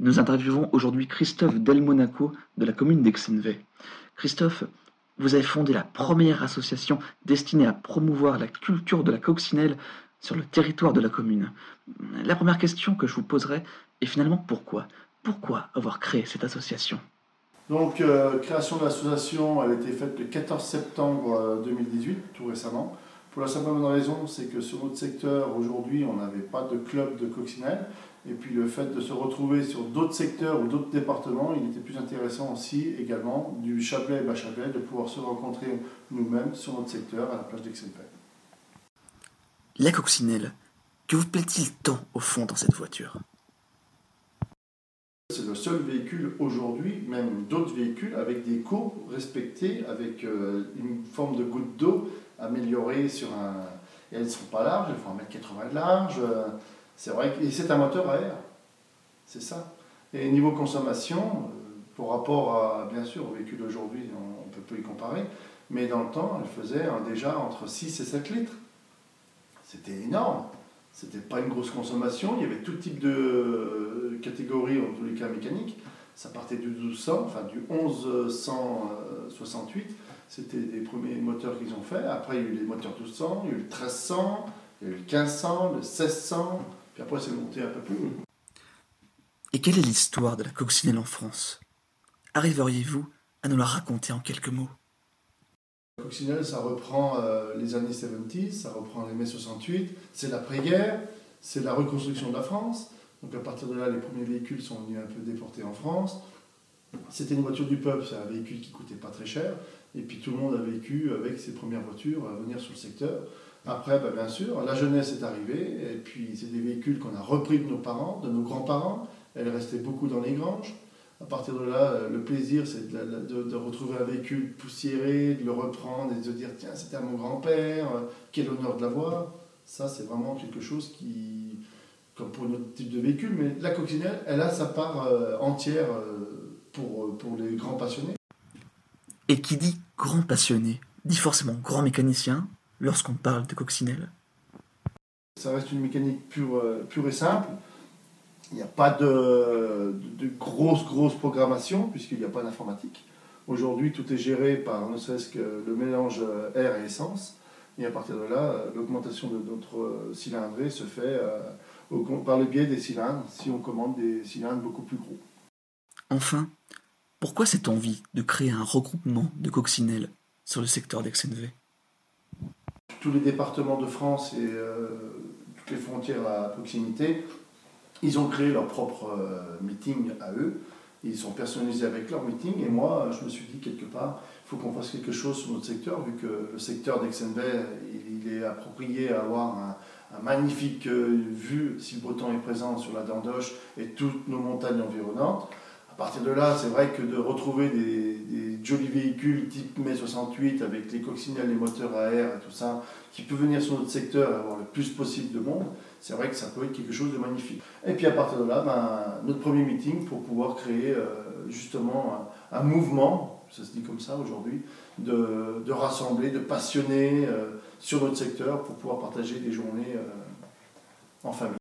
Nous interviewons aujourd'hui Christophe Delmonaco de la commune d'Aixenvey. Christophe, vous avez fondé la première association destinée à promouvoir la culture de la coccinelle sur le territoire de la commune. La première question que je vous poserai est finalement pourquoi? Pourquoi avoir créé cette association? Donc, euh, création de l'association, a été faite le 14 septembre 2018, euh, tout récemment. Pour la simple bonne raison, c'est que sur notre secteur, aujourd'hui, on n'avait pas de club de coccinelle. Et puis le fait de se retrouver sur d'autres secteurs ou d'autres départements, il était plus intéressant aussi également du Chablais et Bas-Chablais de pouvoir se rencontrer nous-mêmes sur notre secteur à la plage d'Aix-en-Pelle. La coccinelle, que vous plaît-il tant au fond dans cette voiture? Le seul véhicule aujourd'hui, même d'autres véhicules, avec des cours respectés, avec euh, une forme de goutte d'eau améliorée sur un. Et elles ne sont pas larges, elles font 1m80 de large. Euh, c'est vrai que c'est un moteur à air. C'est ça. Et niveau consommation, euh, pour rapport à, bien sûr, au véhicule d'aujourd'hui, on ne peut pas y comparer, mais dans le temps, elle faisait déjà entre 6 et 7 litres. C'était énorme. C'était pas une grosse consommation. Il y avait tout type de euh, catégories, en tous les cas mécaniques. Ça partait du 1200, enfin du 1168. C'était les premiers moteurs qu'ils ont fait. Après, il y a eu les moteurs 1200, il y a eu le 1300, il y a eu le 1500, le 1600. Puis après, c'est monté un peu plus. Et quelle est l'histoire de la coccinelle en France? Arriveriez-vous à nous la raconter en quelques mots? Coccinelle, ça reprend euh, les années 70, ça reprend les mai 68, c'est l'après-guerre, c'est la reconstruction de la France. Donc à partir de là, les premiers véhicules sont venus un peu déportés en France. C'était une voiture du peuple, c'est un véhicule qui coûtait pas très cher. Et puis tout le monde a vécu avec ses premières voitures à venir sur le secteur. Après, bah, bien sûr, la jeunesse est arrivée, et puis c'est des véhicules qu'on a repris de nos parents, de nos grands-parents. Elle restait beaucoup dans les granges. À partir de là, le plaisir, c'est de, retrouver un véhicule poussiéré, de le reprendre et de se dire tiens, c'était à mon grand-père, quel honneur de l'avoir. Ça, c'est vraiment quelque chose qui, comme pour notre type de véhicule, mais la coccinelle, elle a sa part euh, entière euh, pour, pour les grands passionnés. Et qui dit grand passionné, dit forcément grand mécanicien, lorsqu'on parle de coccinelle Ça reste une mécanique pure, euh, pure et simple. Il n'y a pas de, de, grosse, grosse programmation, puisqu'il n'y a pas d'informatique. Aujourd'hui, tout est géré par ne serait-ce que le mélange euh, air et essence. Et à partir de là, euh, l'augmentation de notre cylindrée se fait par le biais des cylindres, si on commande des cylindres beaucoup plus gros. Enfin, pourquoi cette envie de créer un regroupement de coccinelles sur le secteur d'Aix-en-V tous les départements de France et euh, toutes les frontières à proximité, ils ont créé leur propre euh, meeting à eux. Ils sont personnalisés avec leur meeting. Et moi, je me suis dit quelque part, il faut qu'on fasse quelque chose sur notre secteur, vu que le secteur d'Aix-en-Bay, il, est approprié à avoir un, magnifique euh, vue, si le breton est présent, sur la Dandoche et toutes nos montagnes environnantes. À partir de là, c'est vrai que de retrouver des, jolis véhicules type Mai 68 avec les coccinelles, les moteurs à air et tout ça, qui peut venir sur notre secteur et avoir le plus possible de monde, c'est vrai que ça peut être quelque chose de magnifique. Et puis à partir de là, ben, notre premier meeting pour pouvoir créer euh, justement un, mouvement, ça se dit comme ça aujourd'hui, de, rassembler, de passionner euh, sur notre secteur pour pouvoir partager des journées euh, en famille.